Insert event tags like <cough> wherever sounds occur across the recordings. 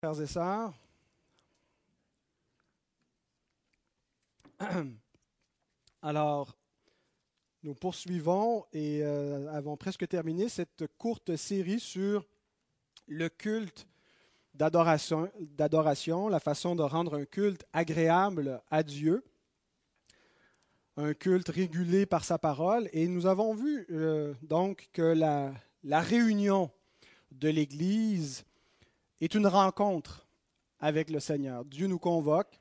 Frères et sœurs, <clears throat> alors nous poursuivons et euh, avons presque terminé cette courte série sur le culte d'adoration, la façon de rendre un culte agréable à Dieu, un culte régulé par sa parole. Et nous avons vu euh, donc que la réunion de l'Église est une rencontre avec le Seigneur. Dieu nous convoque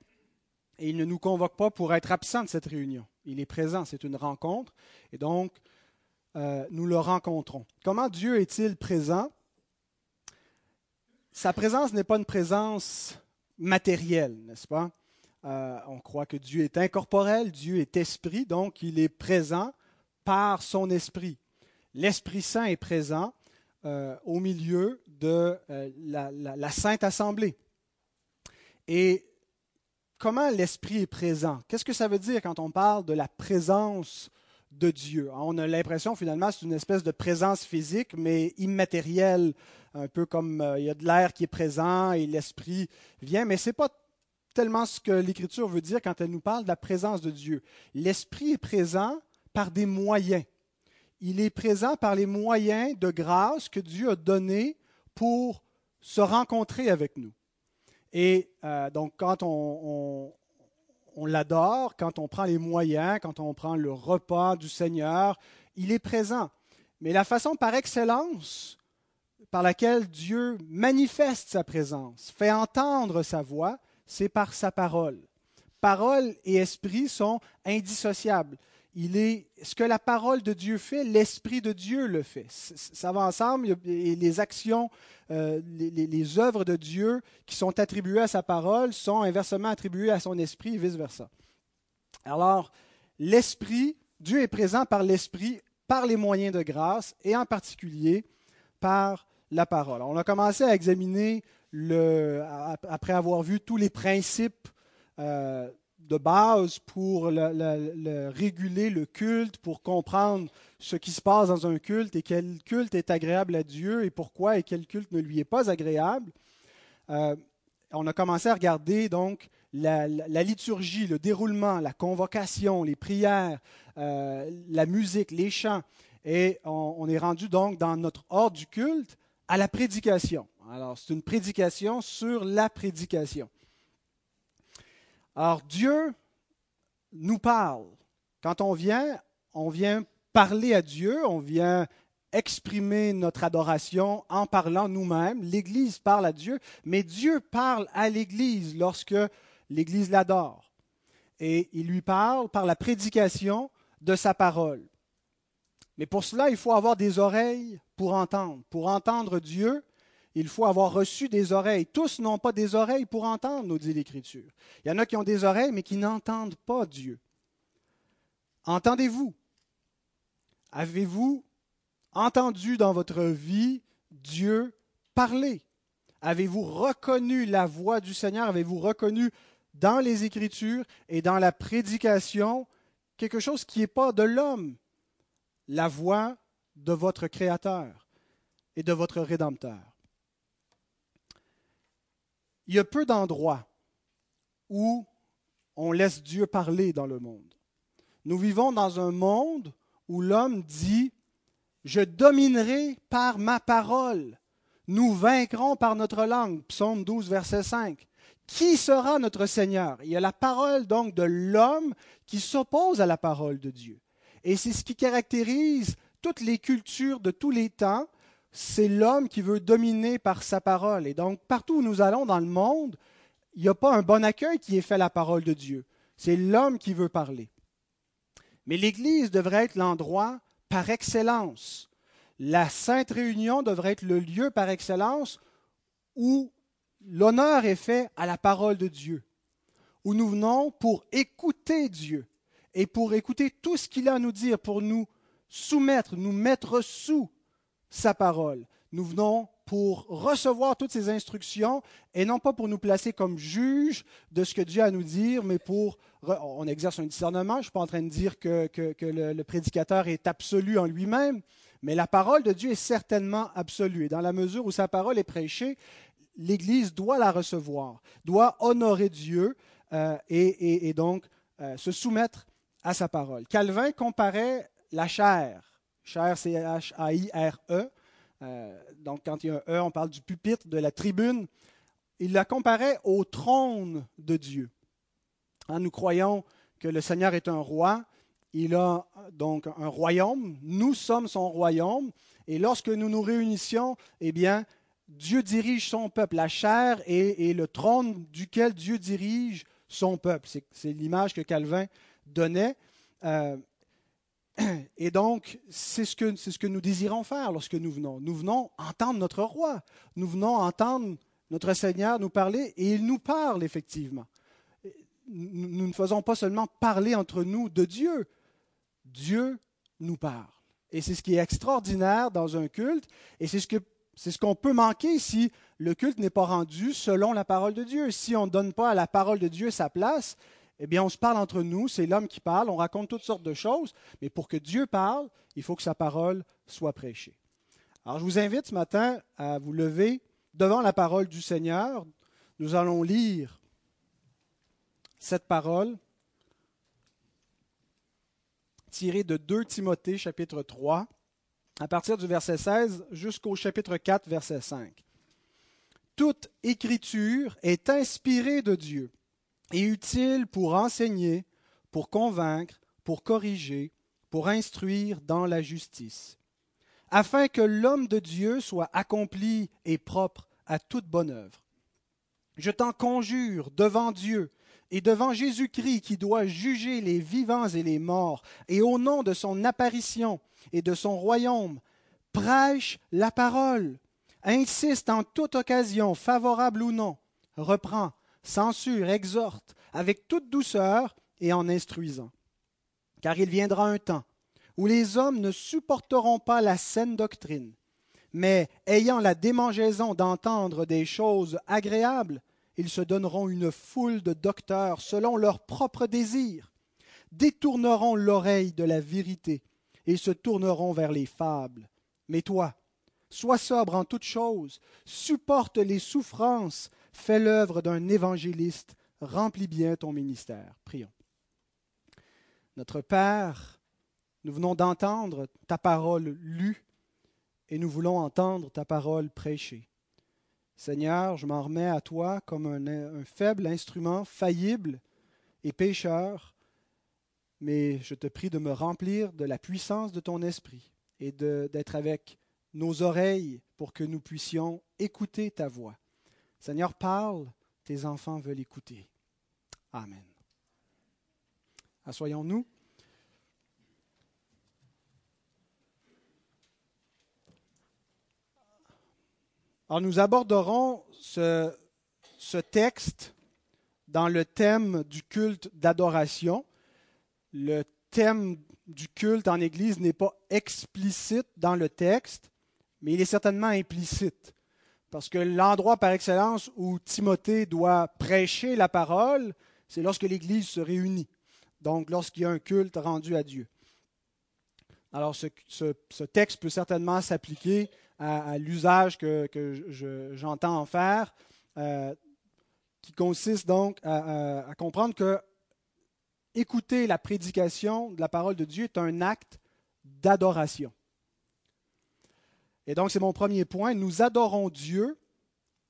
et il ne nous convoque pas pour être absent de cette réunion. Il est présent, c'est une rencontre et donc euh, nous le rencontrons. Comment Dieu est-il présent? Sa présence n'est pas une présence matérielle, n'est-ce pas? Euh, On croit que Dieu est incorporel, Dieu est esprit, donc il est présent par son esprit. L'Esprit Saint est présent euh, au milieu de euh, la, Sainte Assemblée. Et comment l'Esprit est présent? Qu'est-ce que ça veut dire quand on parle de la présence de Dieu? On a l'impression finalement c'est une espèce de présence physique, mais immatérielle, un peu comme euh, il y a de l'air qui est présent et l'Esprit vient, mais ce n'est pas tellement ce que l'Écriture veut dire quand elle nous parle de la présence de Dieu. L'Esprit est présent par des moyens. Il est présent par les moyens de grâce que Dieu a donnés pour se rencontrer avec nous. Et euh, donc, quand on, on, l'adore, quand on prend les moyens, quand on prend le repas du Seigneur, il est présent. Mais la façon par excellence par laquelle Dieu manifeste sa présence, fait entendre sa voix, c'est par sa parole. Parole et esprit sont indissociables il est ce que la parole de Dieu fait, l'Esprit de Dieu le fait. Ça va ensemble et les actions, euh, les, œuvres de Dieu qui sont attribuées à sa parole sont inversement attribuées à son esprit et vice-versa. Alors, l'Esprit, Dieu est présent par l'Esprit, par les moyens de grâce et en particulier par la parole. On a commencé à examiner, le, après avoir vu tous les principes euh, de base pour le, réguler le culte, pour comprendre ce qui se passe dans un culte et quel culte est agréable à Dieu et pourquoi et quel culte ne lui est pas agréable. Euh, on a commencé à regarder donc la, liturgie, le déroulement, la convocation, les prières, euh, la musique, les chants. Et on, on, est rendu donc dans notre ordre du culte à la prédication. Alors, c'est une prédication sur la prédication. Alors Dieu nous parle. Quand on vient, on vient parler à Dieu, on vient exprimer notre adoration en parlant nous-mêmes. L'Église parle à Dieu, mais Dieu parle à l'Église lorsque l'Église l'adore. Et il lui parle par la prédication de sa parole. Mais pour cela, il faut avoir des oreilles pour entendre. Pour entendre Dieu, il faut avoir reçu des oreilles. Tous n'ont pas des oreilles pour entendre, nous dit l'Écriture. Il y en a qui ont des oreilles, mais qui n'entendent pas Dieu. Entendez-vous? Avez-vous entendu dans votre vie Dieu parler? Avez-vous reconnu la voix du Seigneur? Avez-vous reconnu dans les Écritures et dans la prédication quelque chose qui n'est pas de l'homme, la voix de votre Créateur et de votre Rédempteur il y a peu d'endroits où on laisse Dieu parler dans le monde. Nous vivons dans un monde où l'homme dit, je dominerai par ma parole, nous vaincrons par notre langue. Psaume 12, verset 5. Qui sera notre Seigneur Il y a la parole donc de l'homme qui s'oppose à la parole de Dieu. Et c'est ce qui caractérise toutes les cultures de tous les temps c'est l'homme qui veut dominer par sa parole. Et donc, partout où nous allons dans le monde, il n'y a pas un bon accueil qui est fait à la parole de Dieu. C'est l'homme qui veut parler. Mais l'Église devrait être l'endroit par excellence. La Sainte Réunion devrait être le lieu par excellence où l'honneur est fait à la parole de Dieu, où nous venons pour écouter Dieu et pour écouter tout ce qu'il a à nous dire, pour nous soumettre, nous mettre sous sa parole. Nous venons pour recevoir toutes ces instructions et non pas pour nous placer comme juges de ce que Dieu a à nous dire, mais pour... On exerce un discernement. Je ne suis pas en train de dire que, le, prédicateur est absolu en lui-même, mais la parole de Dieu est certainement absolue. Et dans la mesure où sa parole est prêchée, l'Église doit la recevoir, doit honorer Dieu euh, et, donc euh, se soumettre à sa parole. Calvin comparait la chair, chair C-H-A-I-R-E, euh, donc quand il y a un E, on parle du pupitre, de la tribune, il la comparait au trône de Dieu. Nous croyons que le Seigneur est un roi, il a donc un royaume, nous sommes son royaume, et lorsque nous nous réunissions, eh bien, Dieu dirige son peuple. La chair est, le trône duquel Dieu dirige son peuple. C'est l'image que Calvin donnait. Euh, <clears throat> et donc, c'est ce, que, ce que nous désirons faire lorsque nous venons. Nous venons entendre notre roi. Nous venons entendre notre Seigneur nous parler, et il nous parle effectivement. Nous ne faisons pas seulement parler entre nous de Dieu. Dieu nous parle. Et c'est ce qui est extraordinaire dans un culte, et c'est ce que c'est ce qu'on peut manquer si le culte n'est pas rendu selon la parole de Dieu. Si on ne donne pas à la parole de Dieu sa place, eh bien, on se parle entre nous, c'est l'homme qui parle, on raconte toutes sortes de choses, mais pour que Dieu parle, il faut que sa parole soit prêchée. Alors, je vous invite ce matin à vous lever devant la parole du Seigneur. Nous allons lire cette parole tirée de 2 Timothée chapitre 3 à partir du verset 16 jusqu'au chapitre 4, verset 5. Toute écriture est inspirée de Dieu et utile pour enseigner, pour convaincre, pour corriger, pour instruire dans la justice, afin que l'homme de Dieu soit accompli et propre à toute bonne œuvre. Je t'en conjure devant Dieu et devant Jésus-Christ qui doit juger les vivants et les morts, et au nom de son apparition et de son royaume, prêche la parole, insiste en toute occasion, favorable ou non, reprend, censure, exhorte, avec toute douceur et en instruisant. Car il viendra un temps où les hommes ne supporteront pas la saine doctrine, mais ayant la démangeaison d'entendre des choses agréables, ils se donneront une foule de docteurs selon leurs propres désirs, détourneront l'oreille de la vérité et se tourneront vers les fables. Mais toi, sois sobre en toutes choses, supporte les souffrances, fais l'œuvre d'un évangéliste, remplis bien ton ministère. Prions. Notre Père, nous venons d'entendre ta parole lue et nous voulons entendre ta parole prêchée. Seigneur, je m'en remets à toi comme un, faible instrument faillible et pécheur, mais je te prie de me remplir de la puissance de ton esprit et d'être avec nos oreilles pour que nous puissions écouter ta voix. Seigneur, parle, tes enfants veulent écouter. Amen. Assoyons-nous. Alors nous aborderons ce, ce, texte dans le thème du culte d'adoration. Le thème du culte en Église n'est pas explicite dans le texte, mais il est certainement implicite. Parce que l'endroit par excellence où Timothée doit prêcher la parole, c'est lorsque l'Église se réunit. Donc lorsqu'il y a un culte rendu à Dieu. Alors ce, texte peut certainement s'appliquer à, l'usage que, j'entends en faire, euh, qui consiste donc à, comprendre que écouter la prédication de la parole de Dieu est un acte d'adoration. Et donc, c'est mon premier point. Nous adorons Dieu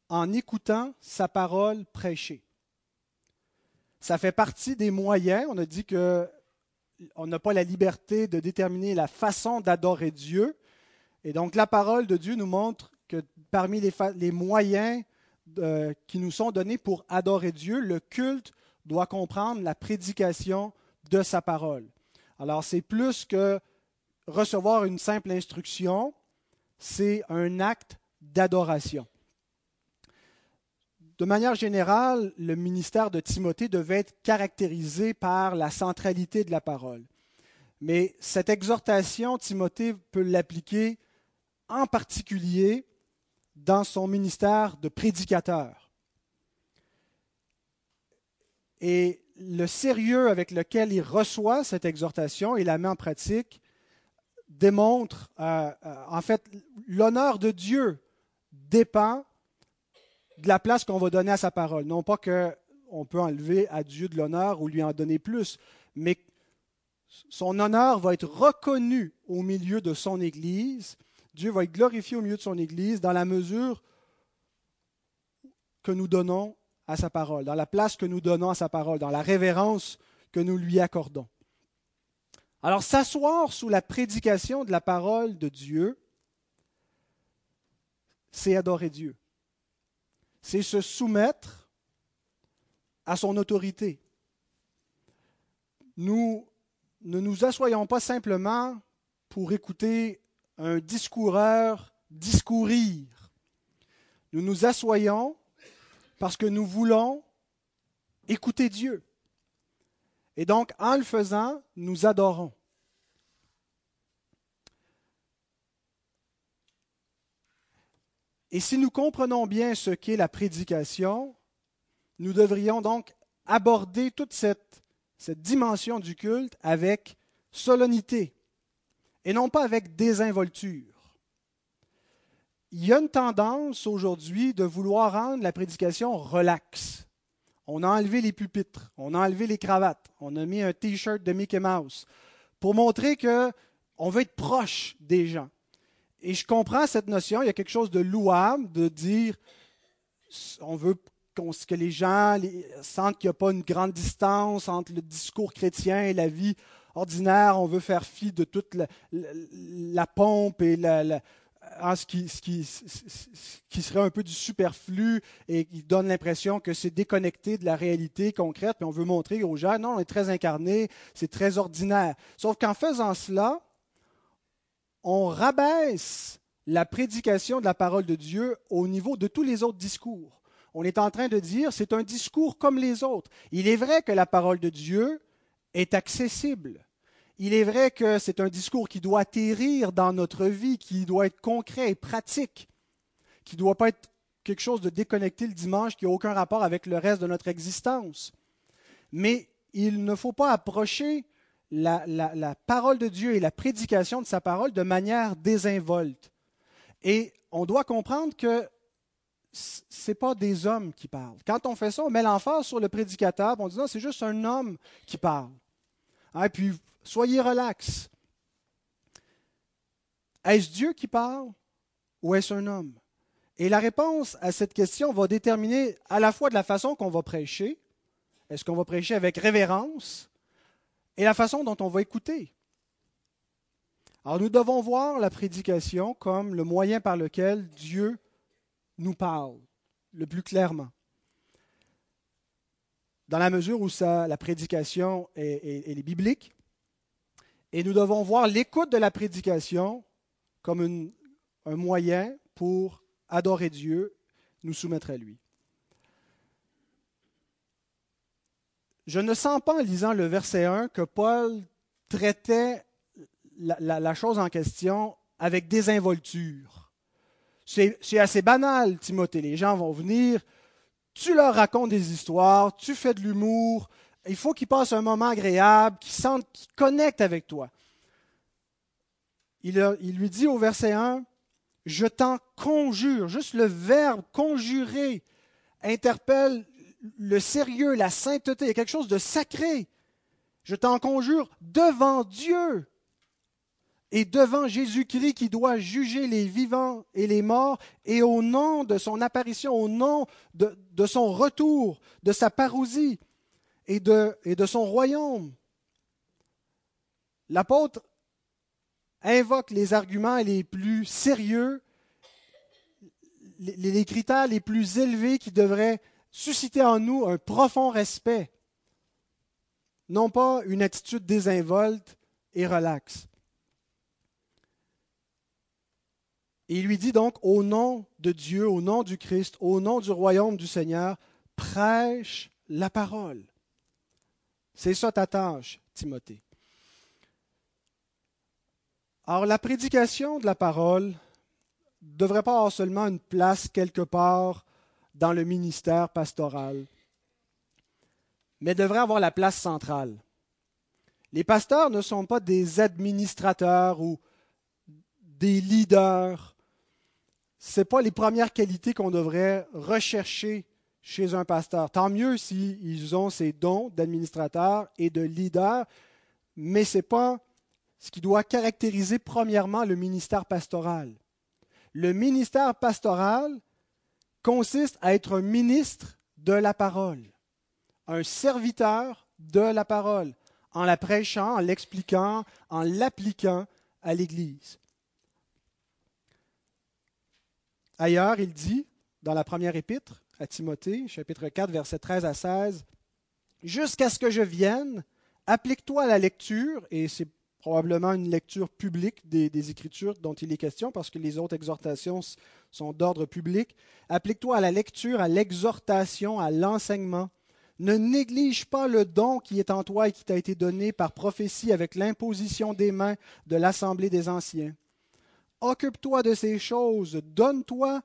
en écoutant sa parole prêchée. Ça fait partie des moyens. On a dit que on n'a pas la liberté de déterminer la façon d'adorer Dieu, et donc la parole de Dieu nous montre que parmi les, moyens euh, qui nous sont donnés pour adorer Dieu, le culte doit comprendre la prédication de sa parole. Alors c'est plus que recevoir une simple instruction, c'est un acte d'adoration. De manière générale, le ministère de Timothée devait être caractérisé par la centralité de la parole. Mais cette exhortation, Timothée peut l'appliquer en particulier dans son ministère de prédicateur. Et le sérieux avec lequel il reçoit cette exhortation et la met en pratique démontre, euh, euh, en fait, l'honneur de Dieu dépend de la place qu'on va donner à sa parole. Non pas qu'on peut enlever à Dieu de l'honneur ou lui en donner plus, mais son honneur va être reconnu au milieu de son Église. Dieu va être glorifié au milieu de son Église dans la mesure que nous donnons à sa parole, dans la place que nous donnons à sa parole, dans la révérence que nous lui accordons. Alors s'asseoir sous la prédication de la parole de Dieu, c'est adorer Dieu. C'est se soumettre à son autorité. Nous ne nous assoyons pas simplement pour écouter un discoureur discourir. Nous nous assoyons parce que nous voulons écouter Dieu. Et donc, en le faisant, nous adorons. Et si nous comprenons bien ce qu'est la prédication, nous devrions donc aborder toute cette, dimension du culte avec solennité et non pas avec désinvolture. Il y a une tendance aujourd'hui de vouloir rendre la prédication relaxe. On a enlevé les pupitres, on a enlevé les cravates, on a mis un t-shirt de Mickey Mouse pour montrer que on veut être proche des gens. Et je comprends cette notion, il y a quelque chose de louable de dire on veut que les gens sentent qu'il n'y a pas une grande distance entre le discours chrétien et la vie ordinaire. On veut faire fi de toute la, pompe et ce, qui, ce, qui, qui, serait un peu du superflu et qui donne l'impression que c'est déconnecté de la réalité concrète. Puis on veut montrer aux gens, non, on est très incarné, c'est très ordinaire. Sauf qu'en faisant cela, on rabaisse la prédication de la parole de Dieu au niveau de tous les autres discours. On est en train de dire, c'est un discours comme les autres. Il est vrai que la parole de Dieu est accessible. Il est vrai que c'est un discours qui doit atterrir dans notre vie, qui doit être concret et pratique, qui ne doit pas être quelque chose de déconnecté le dimanche qui n'a aucun rapport avec le reste de notre existence. Mais il ne faut pas approcher la, parole de Dieu et la prédication de sa parole de manière désinvolte. Et on doit comprendre que ce n'est pas des hommes qui parlent. Quand on fait ça, on met l'emphase sur le prédicateur, on dit non, c'est juste un homme qui parle. Et hein, puis, soyez relax. Est-ce Dieu qui parle ou est-ce un homme? Et la réponse à cette question va déterminer à la fois de la façon qu'on va prêcher. Est-ce qu'on va prêcher avec révérence et la façon dont on va écouter. Alors nous devons voir la prédication comme le moyen par lequel Dieu nous parle le plus clairement. Dans la mesure où ça, la prédication est, biblique, et nous devons voir l'écoute de la prédication comme un moyen pour adorer Dieu, nous soumettre à lui. Je ne sens pas en lisant le verset 1 que Paul traitait la, chose en question avec désinvolture. C'est assez banal, Timothée. Les gens vont venir, tu leur racontes des histoires, tu fais de l'humour, il faut qu'ils passent un moment agréable, qu'ils sentent, qu'ils connectent avec toi. Il, il lui dit au verset 1, je t'en conjure, juste le verbe conjurer interpelle le sérieux, la sainteté, il y a quelque chose de sacré. Je t'en conjure devant Dieu et devant Jésus-Christ qui doit juger les vivants et les morts, et au nom de son apparition, au nom de, son retour, de sa parousie et de, son royaume. L'apôtre invoque les arguments les plus sérieux, les, les critères les plus élevés qui devraient susciter en nous un profond respect, non pas une attitude désinvolte et relaxe. Il lui dit donc, au nom de Dieu, au nom du Christ, au nom du royaume du Seigneur, prêche la parole. C'est ça ta tâche, Timothée. Alors la prédication de la parole ne devrait pas avoir seulement une place quelque part dans le ministère pastoral, mais devrait avoir la place centrale. Les pasteurs ne sont pas des administrateurs ou des leaders ce pas les premières qualités qu'on devrait rechercher chez un pasteur. Tant mieux s'ils ont ces dons d'administrateur et de leader, mais ce n'est pas ce qui doit caractériser premièrement le ministère pastoral. Le ministère pastoral consiste à être un ministre de la parole, un serviteur de la parole, en la prêchant, en l'expliquant, en l'appliquant à l'Église. Ailleurs, il dit, dans la première épître à Timothée, chapitre 4, versets 13 à 16, Jusqu'à ce que je vienne, applique-toi à la lecture, et c'est probablement une lecture publique des, Écritures dont il est question, parce que les autres exhortations sont d'ordre public. Applique-toi à la lecture, à l'exhortation, à l'enseignement. Ne néglige pas le don qui est en toi et qui t'a été donné par prophétie avec l'imposition des mains de l'Assemblée des anciens. Occupe-toi de ces choses, donne-toi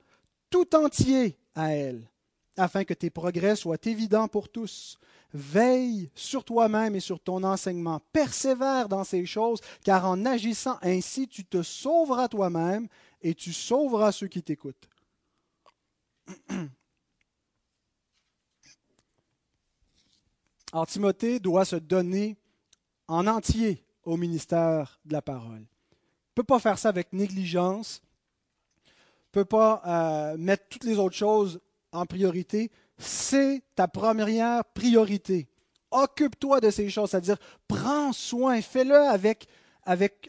tout entier à elles, afin que tes progrès soient évidents pour tous. Veille sur toi-même et sur ton enseignement. Persévère dans ces choses, car en agissant ainsi, tu te sauveras toi-même et tu sauveras ceux qui t'écoutent. <clears throat> Alors Timothée doit se donner en entier au ministère de la parole. Il ne peut pas faire ça avec négligence, ne peut pas euh, mettre toutes les autres choses en priorité c'est ta première priorité. Occupe-toi de ces choses, c'est-à-dire prends soin, fais-le avec,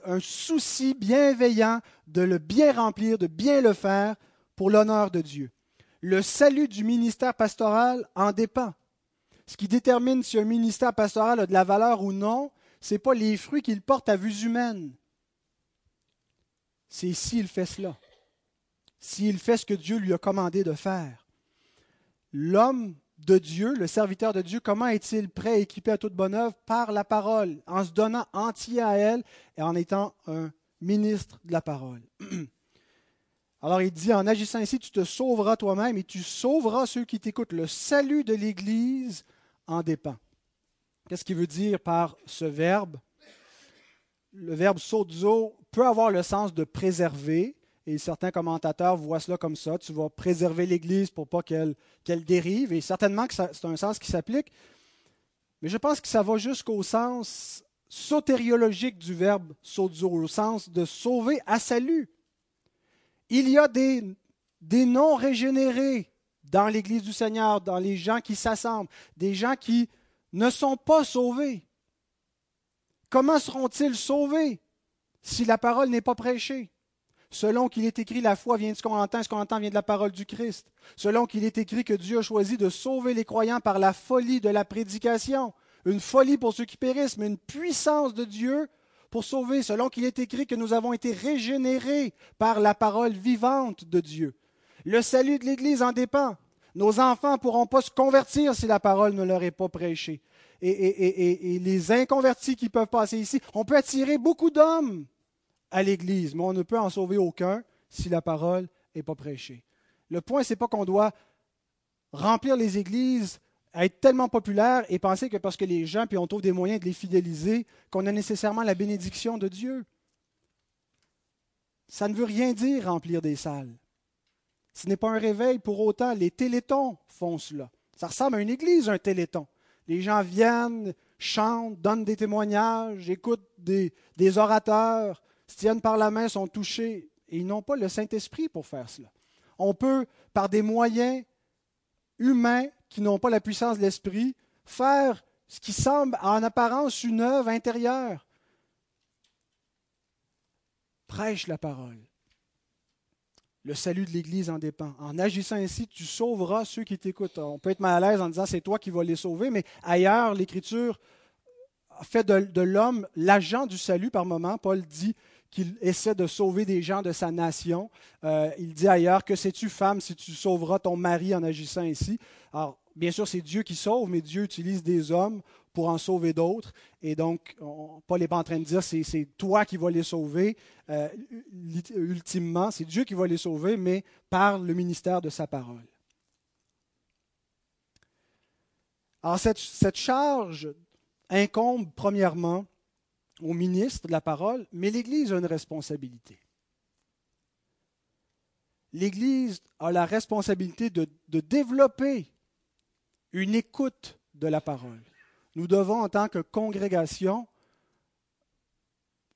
un souci bienveillant de le bien remplir, de bien le faire pour l'honneur de Dieu. Le salut du ministère pastoral en dépend. Ce qui détermine si un ministère pastoral a de la valeur ou non, ce n'est pas les fruits qu'il porte à vue humaine. C'est s'il fait cela. S'il fait ce que Dieu lui a commandé de faire l'homme de Dieu, le serviteur de Dieu, comment est-il prêt, équipé à toute bonne œuvre? Par la parole, en se donnant entier à elle et en étant un ministre de la parole. <clears throat> Alors il dit, en agissant ainsi, tu te sauveras toi-même et tu sauveras ceux qui t'écoutent. Le salut de l'Église en dépend. Qu'est-ce qu'il veut dire par ce verbe? Le verbe sozo peut avoir le sens de préserver, et certains commentateurs voient cela comme ça. Tu vas préserver l'Église pour pas qu'elle dérive. Et certainement que c'est un sens qui s'applique. Mais je pense que ça va jusqu'au sens sotériologique du verbe sozo, au sens de sauver à salut. Il y a des, des non régénérés dans l'Église du Seigneur, dans les gens qui s'assemblent, des gens qui ne sont pas sauvés. Comment seront-ils sauvés si la parole n'est pas prêchée? Selon qu'il est écrit, la foi vient de ce qu'on entend, ce qu'on entend vient de la parole du Christ. Selon qu'il est écrit que Dieu a choisi de sauver les croyants par la folie de la prédication. Une folie pour ceux qui périssent, mais une puissance de Dieu pour sauver. Selon qu'il est écrit que nous avons été régénérés par la parole vivante de Dieu. Le salut de l'Église en dépend. Nos enfants ne pourront pas se convertir si la parole ne leur est pas prêchée. Et, et les inconvertis qui peuvent passer ici, on peut attirer beaucoup d'hommes à l'Église, mais on ne peut en sauver aucun si la parole n'est pas prêchée. Le point, ce n'est pas qu'on doit remplir les églises, être tellement populaire et penser que parce que les gens, puis on trouve des moyens de les fidéliser, qu'on a nécessairement la bénédiction de Dieu. Ça ne veut rien dire remplir des salles. Ce n'est pas un réveil pour autant. Les télétons font cela. Ça ressemble à une église, un téléton. Les gens viennent, chantent, donnent des témoignages, écoutent des orateurs, tiennent par la main, sont touchés, et ils n'ont pas le Saint-Esprit pour faire cela. On peut, par des moyens humains qui n'ont pas la puissance de l'Esprit, faire ce qui semble en apparence une œuvre intérieure. Prêche la parole. Le salut de l'Église en dépend. En agissant ainsi, tu sauveras ceux qui t'écoutent. On peut être mal à l'aise en disant c'est toi qui vas les sauver, mais ailleurs, l'Écriture fait de, de l'homme l'agent du salut par moment. Paul dit qu'il essaie de sauver des gens de sa nation. Euh, il dit ailleurs que sais-tu, femme, si tu sauveras ton mari en agissant ainsi? Alors, bien sûr, c'est Dieu qui sauve, mais Dieu utilise des hommes pour en sauver d'autres. Et donc, Paul n'est pas en train de dire c'est, c'est toi qui vas les sauver. Euh, ultimement, c'est Dieu qui va les sauver, mais par le ministère de sa parole. Alors, cette, cette charge incombe premièrement au ministre de la parole, mais l'Église a une responsabilité. l'Église a la responsabilité de, développer une écoute de la parole. Nous devons, en tant que congrégation,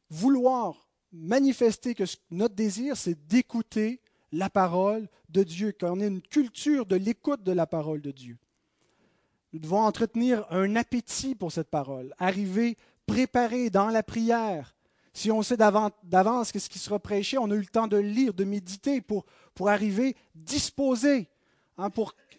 vouloir manifester que notre désir, c'est d'écouter la parole de Dieu, qu'on ait une culture de l'écoute de la parole de Dieu. Nous devons entretenir un appétit pour cette parole, arriver préparé dans la prière. Si on sait d'avance ce qui sera prêché, on a eu le temps de lire, de méditer pour, pour arriver disposé. Hein,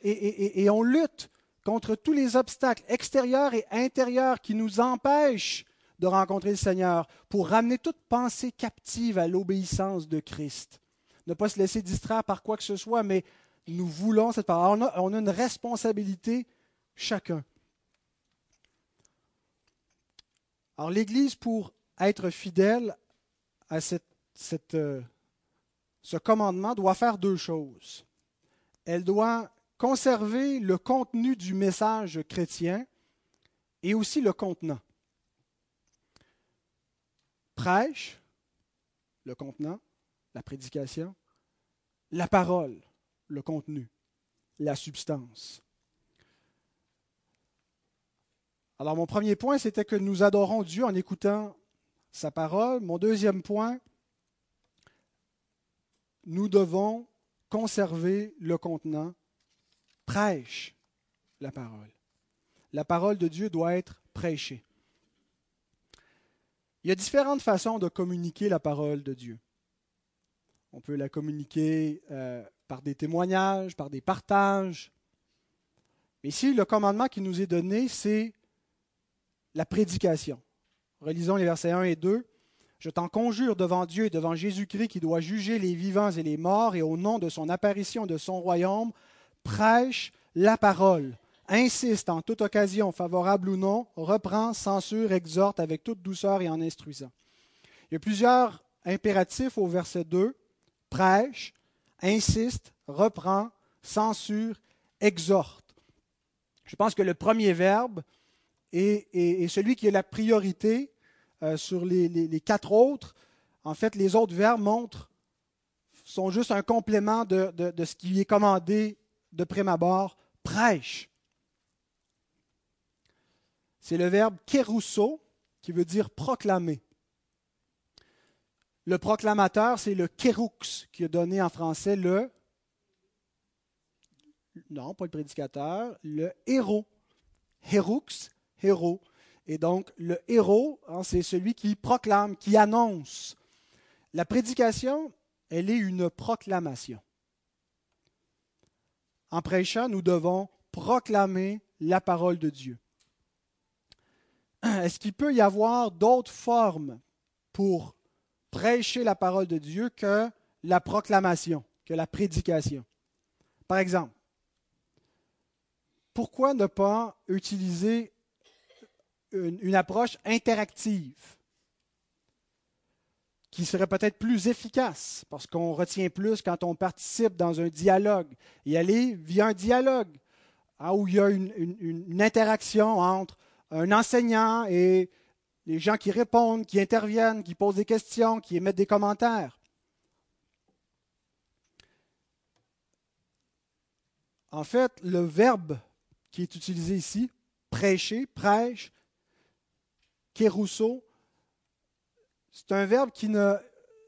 et, on lutte contre tous les obstacles extérieurs et intérieurs qui nous empêchent de rencontrer le Seigneur, pour ramener toute pensée captive à l'obéissance de Christ. Ne pas se laisser distraire par quoi que ce soit, mais nous voulons cette parole. On a une responsabilité chacun. Alors l'Église, pour être fidèle à euh, ce commandement, doit faire deux choses. Elle doit conserver le contenu du message chrétien et aussi le contenant. Prêche, le contenant, la prédication, la parole, le contenu, la substance. Alors mon premier point, c'était que nous adorons Dieu en écoutant sa parole. Mon deuxième point, nous devons conserver le contenant, prêche la parole. La parole de Dieu doit être prêchée. Il y a différentes façons de communiquer la parole de Dieu. On peut la communiquer euh, par des témoignages, par des partages. Mais ici, le commandement qui nous est donné, c'est la prédication. Relisons les versets 1 et 2. Je t'en conjure devant Dieu et devant Jésus-Christ qui doit juger les vivants et les morts, et au nom de son apparition de son royaume, prêche la parole, insiste en toute occasion, favorable ou non, reprend, censure, exhorte avec toute douceur et en instruisant. Il y a plusieurs impératifs au verset 2. Prêche, insiste, reprend, censure, exhorte. Je pense que le premier verbe est, celui qui a la priorité euh, sur les, quatre autres. En fait, les autres verbes montrent, sont juste un complément de, ce qui est commandé de prime abord, prêche. C'est le verbe kérousso qui veut dire proclamer. Le proclamateur, c'est le kéroux qui a donné en français le. Non, pas le prédicateur, le héros. Héroux, héros. Et donc, le héros, hein, c'est celui qui proclame, qui annonce. La prédication, elle est une proclamation. En prêchant, nous devons proclamer la parole de Dieu. <clears throat> Est-ce qu'il peut y avoir d'autres formes pour prêcher la parole de Dieu que la proclamation, que la prédication? Par exemple, pourquoi ne pas utiliser une, approche interactive qui serait peut-être plus efficace parce qu'on retient plus quand on participe dans un dialogue y aller via un dialogue hein, où il y a une, interaction entre un enseignant et les gens qui répondent, qui interviennent, qui posent des questions, qui émettent des commentaires. En fait, le verbe qui est utilisé ici, prêcher, prêche, Rousseau, c'est un verbe qui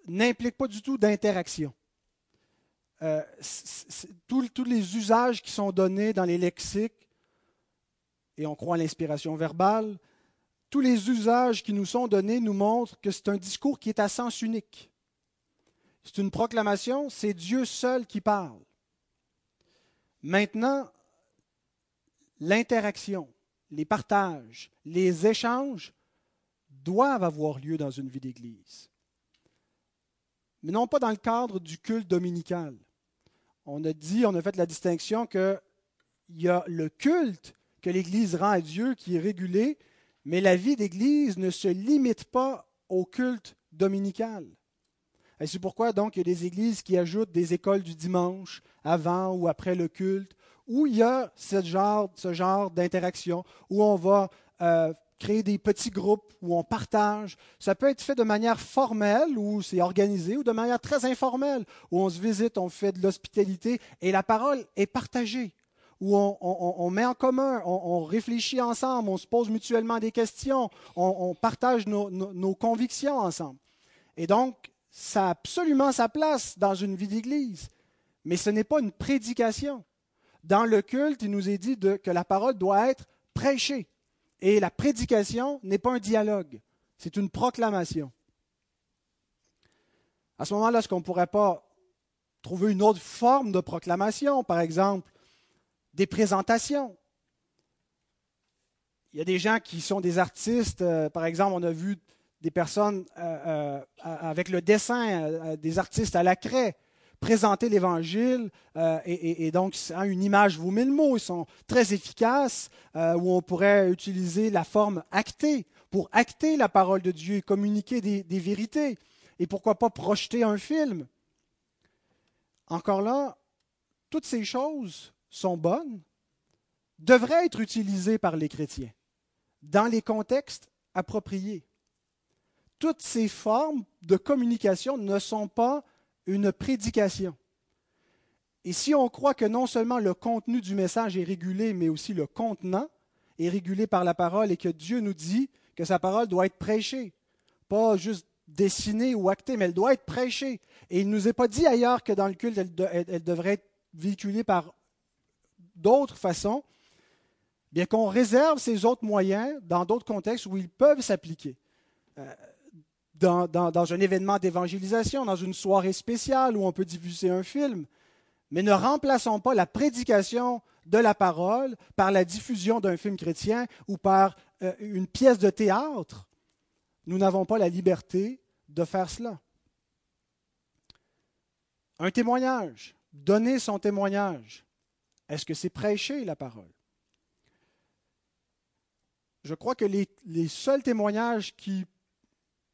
n'implique pas du tout d'interaction. Euh, tous les usages qui sont donnés dans les lexiques, et on croit à l'inspiration verbale, tous les usages qui nous sont donnés nous montrent que c'est un discours qui est à sens unique. C'est une proclamation, c'est Dieu seul qui parle. Maintenant, l'interaction, les partages, les échanges doivent avoir lieu dans une vie d'Église. Mais non pas dans le cadre du culte dominical. On a dit, on a fait la distinction qu'il y a le culte que l'Église rend à Dieu qui est régulé, mais la vie d'Église ne se limite pas au culte dominical. Et c'est pourquoi donc il y a des églises qui ajoutent des écoles du dimanche avant ou après le culte, où il y a ce genre, ce genre d'interaction, où on va euh, créer des petits groupes où on partage. Ça peut être fait de manière formelle, où c'est organisé, ou de manière très informelle, où on se visite, on fait de l'hospitalité et la parole est partagée, où on, met en commun, on, réfléchit ensemble, on se pose mutuellement des questions, on, partage nos, convictions ensemble. Et donc, ça a absolument sa place dans une vie d'Église, mais ce n'est pas une prédication. Dans le culte, il nous est dit que la parole doit être prêchée. Et la prédication n'est pas un dialogue, c'est une proclamation. À ce moment-là, est-ce qu'on ne pourrait pas trouver une autre forme de proclamation, par exemple des présentations? Il y a des gens qui sont des artistes, euh, par exemple, on a vu des personnes euh, euh, avec le dessin, des artistes à la craie, présenter l'Évangile, euh, et, donc une image vaut mille mots, ils sont très efficaces, euh, où on pourrait utiliser la forme actée pour acter la parole de Dieu et communiquer des, des vérités. Et pourquoi pas projeter un film Encore là, toutes ces choses sont bonnes, devraient être utilisées par les chrétiens dans les contextes appropriés. Toutes ces formes de communication ne sont pas une prédication. Et si on croit que non seulement le contenu du message est régulé, mais aussi le contenant est régulé par la parole et que Dieu nous dit que sa parole doit être prêchée, pas juste dessinée ou actée, mais elle doit être prêchée. Et il ne nous est pas dit ailleurs que dans le culte, elle, devrait être véhiculée par d'autres façons, bien qu'on réserve ces autres moyens dans d'autres contextes où ils peuvent s'appliquer. Euh, dans, un événement d'évangélisation, dans une soirée spéciale où on peut diffuser un film. Mais ne remplaçons pas la prédication de la parole par la diffusion d'un film chrétien ou par euh, une pièce de théâtre. Nous n'avons pas la liberté de faire cela. Un témoignage, donner son témoignage, est-ce que c'est prêcher la parole? Je crois que les, les seuls témoignages qui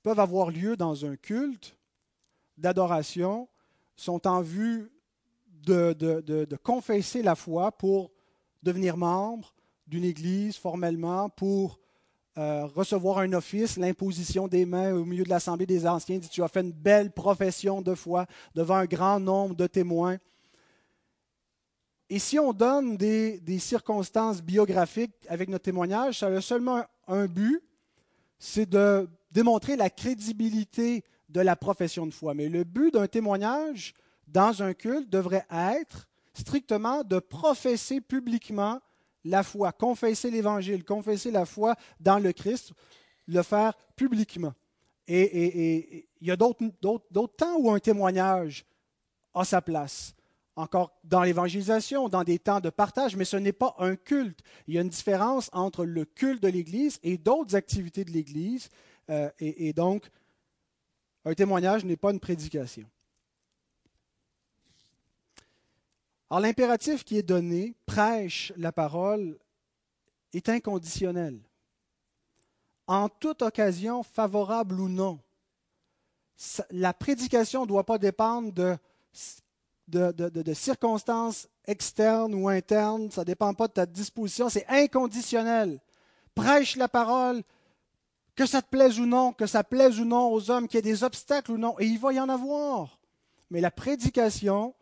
peuvent avoir lieu dans un culte d'adoration sont en vue de, confesser la foi pour devenir membre d'une Église formellement, pour euh, recevoir un office, l'imposition des mains au milieu de l'Assemblée des Anciens, dit tu as fait une belle profession de foi devant un grand nombre de témoins. Et si on donne des, des circonstances biographiques avec notre témoignage, ça a seulement un but, c'est de démontrer la crédibilité de la profession de foi. Mais le but d'un témoignage dans un culte devrait être strictement de professer publiquement la foi, confesser l'Évangile, confesser la foi dans le Christ, le faire publiquement. Et, il y a d'autres temps où un témoignage a sa place. Encore dans l'évangélisation, dans des temps de partage, mais ce n'est pas un culte. Il y a une différence entre le culte de l'Église et d'autres activités de l'Église euh, et, donc, un témoignage n'est pas une prédication. Alors l'impératif qui est donné, prêche la parole, est inconditionnel. En toute occasion, favorable ou non, la prédication ne doit pas dépendre de, de, circonstances externes ou internes, ça ne dépend pas de ta disposition, c'est inconditionnel. Prêche la parole, que ça te plaise ou non, que ça plaise ou non aux hommes, qu'il y ait des obstacles ou non, et il va y en avoir. Mais la prédication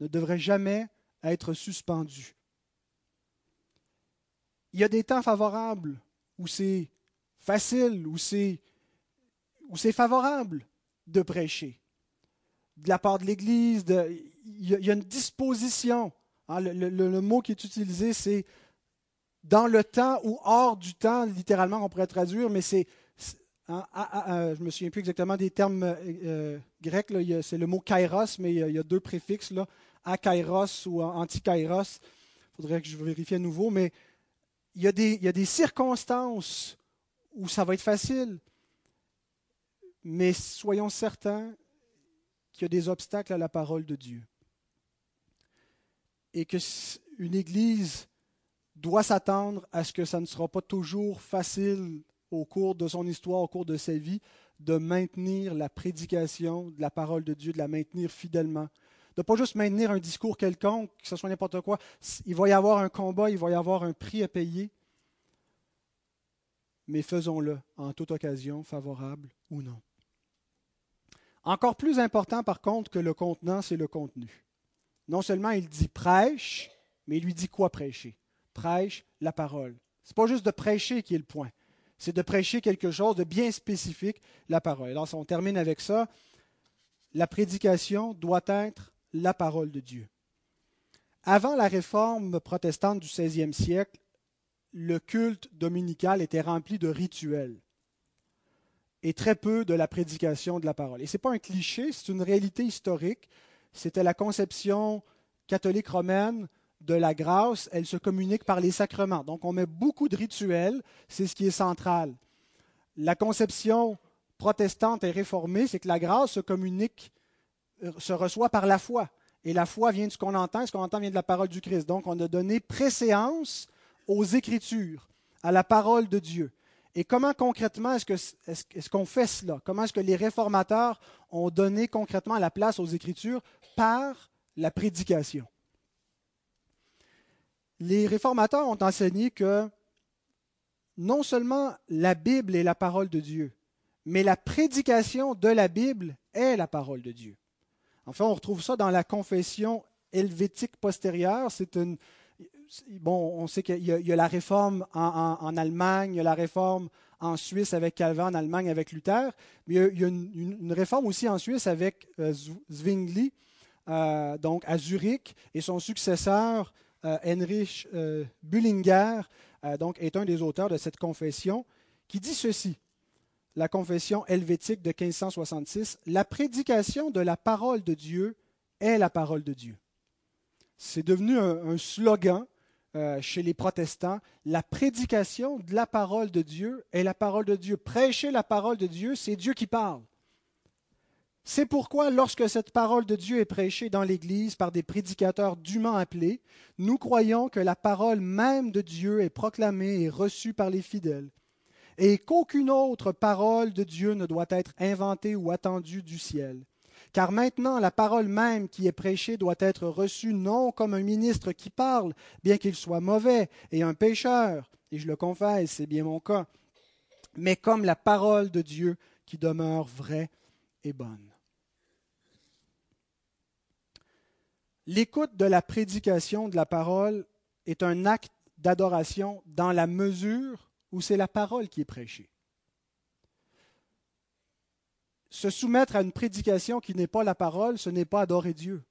ne devrait jamais être suspendue. Il y a des temps favorables où c'est facile, où c'est, où c'est favorable de prêcher. De la part de l'Église, il, y a une disposition. Hein, le, mot qui est utilisé, c'est dans le temps ou hors du temps, littéralement, on pourrait traduire, mais c'est Hein, ah, ah, ah, je ne me souviens plus exactement des termes euh, euh, grecs. C'est le mot kairos, mais il y, a, deux préfixes, là, akairos ou antikairos. Il faudrait que je vérifie à nouveau. Mais il y, a des, il y a des circonstances où ça va être facile. Mais soyons certains qu'il y a des obstacles à la parole de Dieu. Et qu'une Église doit s'attendre à ce que ça ne sera pas toujours facile au cours de son histoire, au cours de sa vie, de maintenir la prédication de la parole de Dieu, de la maintenir fidèlement. De ne pas juste maintenir un discours quelconque, que ce soit n'importe quoi. Il va y avoir un combat, il va y avoir un prix à payer. mais faisons-le en toute occasion, favorable ou non. Encore plus important par contre que le contenant, c'est le contenu. Non seulement il dit prêche, mais il lui dit quoi prêcher? Prêche la parole. Ce n'est pas juste de prêcher qui est le point, c'est de prêcher quelque chose de bien spécifique, la parole. Alors si on termine avec ça, la prédication doit être la parole de Dieu. Avant la réforme protestante du XVIe siècle, le culte dominical était rempli de rituels et très peu de la prédication de la parole. Et ce n'est pas un cliché, c'est une réalité historique. C'était la conception catholique romaine de la grâce, elle se communique par les sacrements. Donc on met beaucoup de rituels, c'est ce qui est central. La conception protestante et réformée, c'est que la grâce se communique, euh, se reçoit par la foi. Et la foi vient de ce qu'on entend, ce qu'on entend vient de la parole du Christ. Donc on a donné préséance aux Écritures, à la parole de Dieu. Et comment concrètement est-ce qu'on fait cela? Comment est-ce que les réformateurs ont donné concrètement la place aux Écritures? Par la prédication Les réformateurs ont enseigné que non seulement la Bible est la parole de Dieu, mais la prédication de la Bible est la parole de Dieu. Enfin, on retrouve ça dans la confession helvétique postérieure. C'est une, bon, on sait qu'il y, a la réforme en, Allemagne, il y a la réforme en Suisse avec Calvin, en Allemagne avec Luther, mais il y a, une, réforme aussi en Suisse avec euh, Zwingli, euh, donc à Zurich, et son successeur, Heinrich Bullinger, donc, est un des auteurs de cette confession, qui dit ceci la confession helvétique de 1566, la prédication de la parole de Dieu est la parole de Dieu. C'est devenu un slogan euh, chez les protestants, la prédication de la parole de Dieu est la parole de Dieu. Prêcher la parole de Dieu, c'est Dieu qui parle. C'est pourquoi lorsque cette parole de Dieu est prêchée dans l'Église par des prédicateurs dûment appelés, nous croyons que la parole même de Dieu est proclamée et reçue par les fidèles, et qu'aucune autre parole de Dieu ne doit être inventée ou attendue du ciel. Car maintenant, la parole même qui est prêchée doit être reçue non comme un ministre qui parle, bien qu'il soit mauvais et un pécheur, et je le confesse, c'est bien mon cas, mais comme la parole de Dieu qui demeure vraie et bonne. L'écoute de la prédication de la parole est un acte d'adoration dans la mesure où c'est la parole qui est prêchée se soumettre à une prédication qui n'est pas la parole, ce n'est pas adorer Dieu.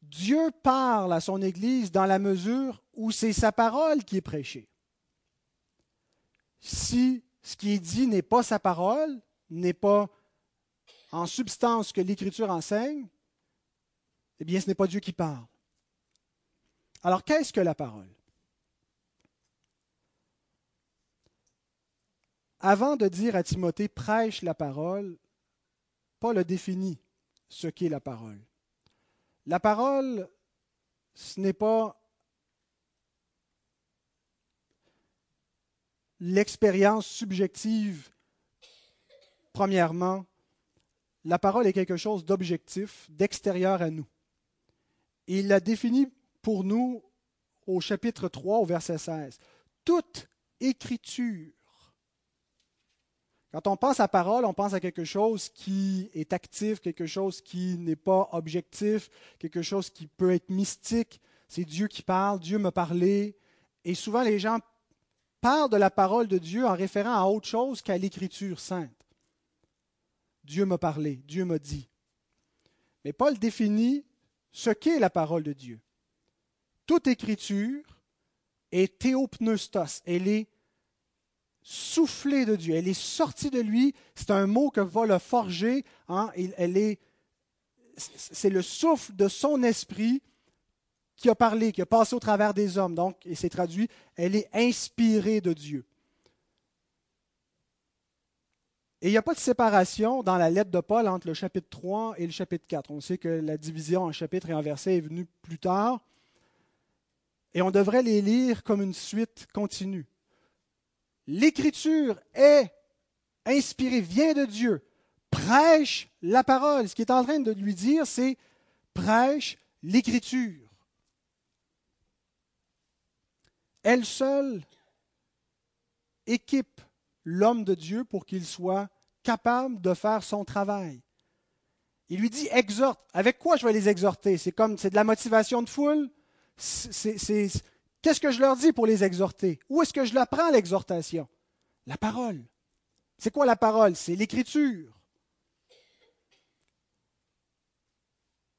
Dieu parle à son Église dans la mesure où c'est sa parole qui est prêchée. Si ce qui est dit n'est pas sa parole, n'est pas en substance ce que l'Écriture enseigne, eh bien ce n'est pas Dieu qui parle. Alors qu'est-ce que la parole? Avant de dire à Timothée prêche la parole, Paul a défini ce qu'est la parole. La parole, ce n'est pas l'expérience subjective, premièrement. La parole est quelque chose d'objectif, d'extérieur à nous. il l'a défini pour nous au chapitre 3, au verset 16. Toute écriture quand on pense à parole, on pense à quelque chose qui est actif, quelque chose qui n'est pas objectif, quelque chose qui peut être mystique. C'est Dieu qui parle, Dieu m'a parlé. Et souvent, les gens parlent de la parole de Dieu en référant à autre chose qu'à l'Écriture sainte. Dieu m'a parlé, Dieu m'a dit. Mais Paul définit ce qu'est la parole de Dieu. Toute Écriture est théopneustos, elle est soufflée de Dieu. Elle est sortie de lui. C'est un mot que va le forger. Hein. Elle est, c'est le souffle de son esprit qui a parlé, qui a passé au travers des hommes. Donc, et c'est traduit, elle est inspirée de Dieu. Et il n'y a pas de séparation dans la lettre de Paul entre le chapitre 3 et le chapitre 4. On sait que la division en chapitres et en versets est venue plus tard. Et on devrait les lire comme une suite continue l'écriture est inspirée, vient de Dieu, prêche la parole. Ce qu'il est en train de lui dire, c'est prêche l'écriture. elle seule équipe l'homme de Dieu pour qu'il soit capable de faire son travail. Il lui dit exhorte. Avec quoi je vais les exhorter? C'est comme c'est de la motivation de foule? qu'est-ce que je leur dis pour les exhorter? Où est-ce que je l'apprends l'exhortation? La parole. C'est quoi la parole? C'est l'écriture.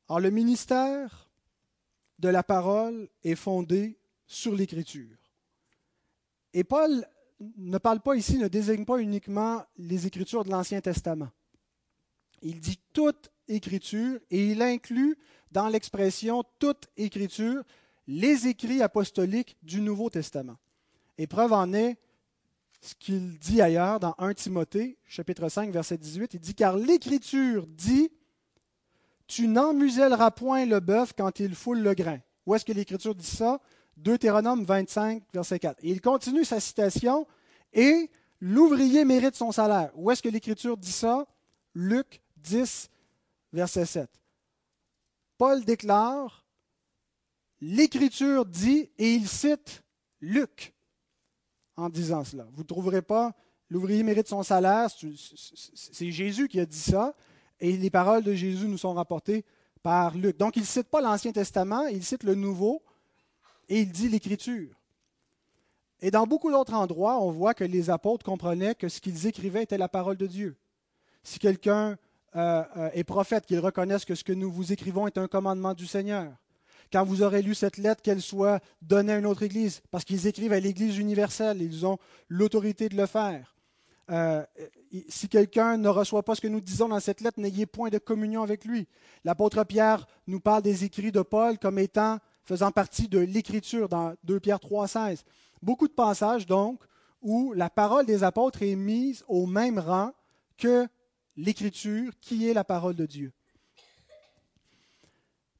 Alors le ministère de la parole est fondé sur l'écriture. Et Paul ne parle pas ici, ne désigne pas uniquement les écritures de l'Ancien Testament. Il dit toute écriture et il inclut dans l'expression toute écriture les écrits apostoliques du Nouveau Testament. Et preuve en est ce qu'il dit ailleurs dans 1 Timothée, chapitre 5, verset 18. Il dit Car l'Écriture dit Tu n'emmuselleras point le bœuf quand il foule le grain. Où est-ce que l'Écriture dit ça? Deutéronome 25, verset 4. Et il continue sa citation Et l'ouvrier mérite son salaire. Où est-ce que l'Écriture dit ça? Luc 10, verset 7. Paul déclare L'Écriture dit, et il cite Luc en disant cela. Vous ne trouverez pas l'ouvrier mérite son salaire, c'est Jésus qui a dit ça, et les paroles de Jésus nous sont rapportées par Luc. Donc il ne cite pas l'Ancien Testament, il cite le Nouveau, et il dit l'Écriture. Et dans beaucoup d'autres endroits, on voit que les apôtres comprenaient que ce qu'ils écrivaient était la parole de Dieu. Si quelqu'un euh, euh, est prophète, qu'il reconnaisse que ce que nous vous écrivons est un commandement du Seigneur. Quand vous aurez lu cette lettre, qu'elle soit donnée à une autre Église, parce qu'ils écrivent à l'Église universelle, ils ont l'autorité de le faire. Euh, si quelqu'un ne reçoit pas ce que nous disons dans cette lettre, n'ayez point de communion avec lui. L'apôtre Pierre nous parle des écrits de Paul comme étant faisant partie de l'écriture dans 2 Pierre 3,16. Beaucoup de passages, donc, où la parole des apôtres est mise au même rang que l'écriture, qui est la parole de Dieu.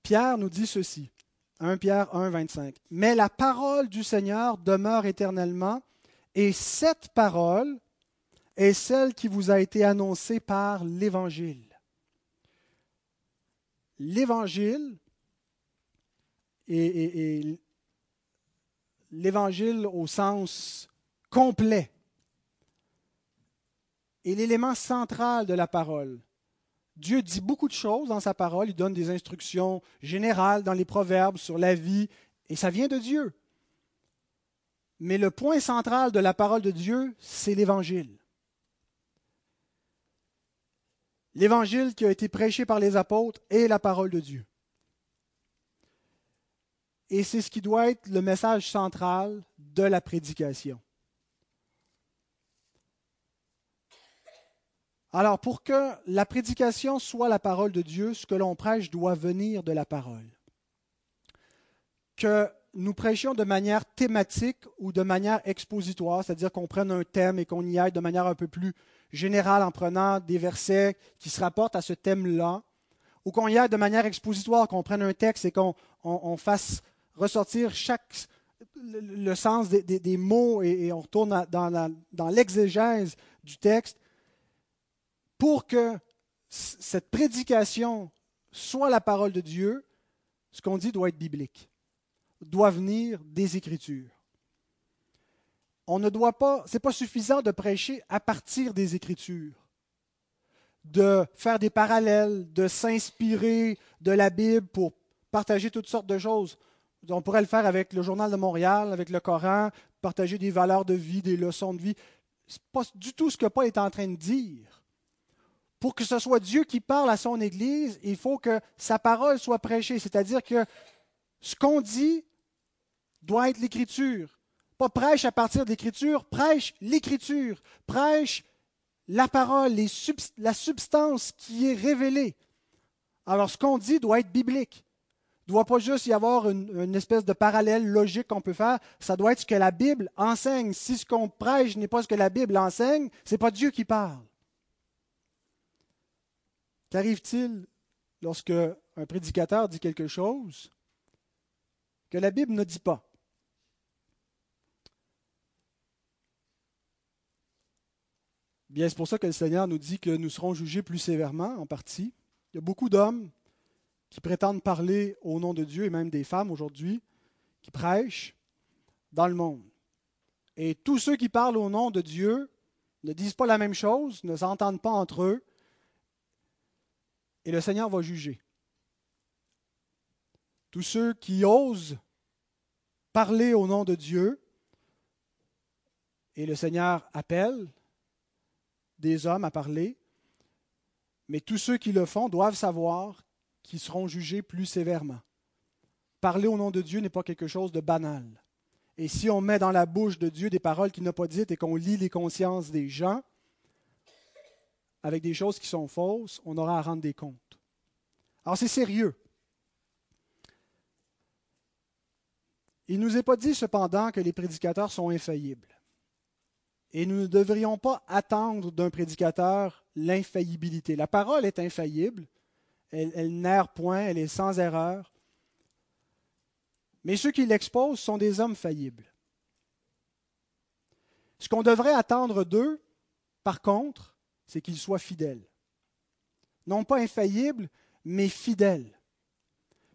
Pierre nous dit ceci, 1 Pierre 1, 25. Mais la parole du Seigneur demeure éternellement, et cette parole est celle qui vous a été annoncée par l'Évangile. L'Évangile et, l'Évangile au sens complet est l'élément central de la parole. Dieu dit beaucoup de choses dans sa parole, il donne des instructions générales dans les proverbes sur la vie, et ça vient de Dieu. Mais le point central de la parole de Dieu, c'est l'Évangile. L'Évangile qui a été prêché par les apôtres est la parole de Dieu. Et c'est ce qui doit être le message central de la prédication. Alors, pour que la prédication soit la parole de Dieu, ce que l'on prêche doit venir de la parole. Que nous prêchions de manière thématique ou de manière expositoire, c'est-à-dire qu'on prenne un thème et qu'on y aille de manière un peu plus générale en prenant des versets qui se rapportent à ce thème-là, ou qu'on y aille de manière expositoire, qu'on prenne un texte et qu'on fasse ressortir chaque, le, sens des, mots et, on retourne dans, l'exégèse du texte, pour que cette prédication soit la parole de Dieu, ce qu'on dit doit être biblique, doit venir des Écritures. On ne doit pas, c'est pas suffisant de prêcher à partir des Écritures, de faire des parallèles, de s'inspirer de la Bible pour partager toutes sortes de choses. On pourrait le faire avec le Journal de Montréal, avec le Coran, partager des valeurs de vie, des leçons de vie. Ce n'est pas du tout ce que Paul est en train de dire. Pour que ce soit Dieu qui parle à son Église, il faut que sa parole soit prêchée. C'est-à-dire que ce qu'on dit doit être l'Écriture. Pas prêche à partir de l'Écriture, prêche l'Écriture, prêche la parole, la substance qui est révélée. Alors ce qu'on dit doit être biblique. Ne doit pas juste y avoir une, espèce de parallèle logique qu'on peut faire. Ça doit être ce que la Bible enseigne. Si ce qu'on prêche n'est pas ce que la Bible enseigne, ce n'est pas Dieu qui parle. Qu'arrive-t-il lorsque un prédicateur dit quelque chose que la Bible ne dit pas? Bien, c'est pour ça que le Seigneur nous dit que nous serons jugés plus sévèrement, en partie. Il y a beaucoup d'hommes qui prétendent parler au nom de Dieu et même des femmes aujourd'hui qui prêchent dans le monde. Et tous ceux qui parlent au nom de Dieu ne disent pas la même chose, ne s'entendent pas entre eux, et le Seigneur va juger. Tous ceux qui osent parler au nom de Dieu, et le Seigneur appelle des hommes à parler, mais tous ceux qui le font doivent savoir qu'ils seront jugés plus sévèrement. Parler au nom de Dieu n'est pas quelque chose de banal. Et si on met dans la bouche de Dieu des paroles qu'il n'a pas dites et qu'on lit les consciences des gens avec des choses qui sont fausses, on aura à rendre des comptes. Alors c'est sérieux. Il ne nous est pas dit cependant que les prédicateurs sont infaillibles. Et nous ne devrions pas attendre d'un prédicateur l'infaillibilité. La parole est infaillible, elle, n'erre point, elle est sans erreur. Mais ceux qui l'exposent sont des hommes faillibles. Ce qu'on devrait attendre d'eux, par contre, c'est qu'ils soient fidèles. Non pas infaillibles, mais fidèles.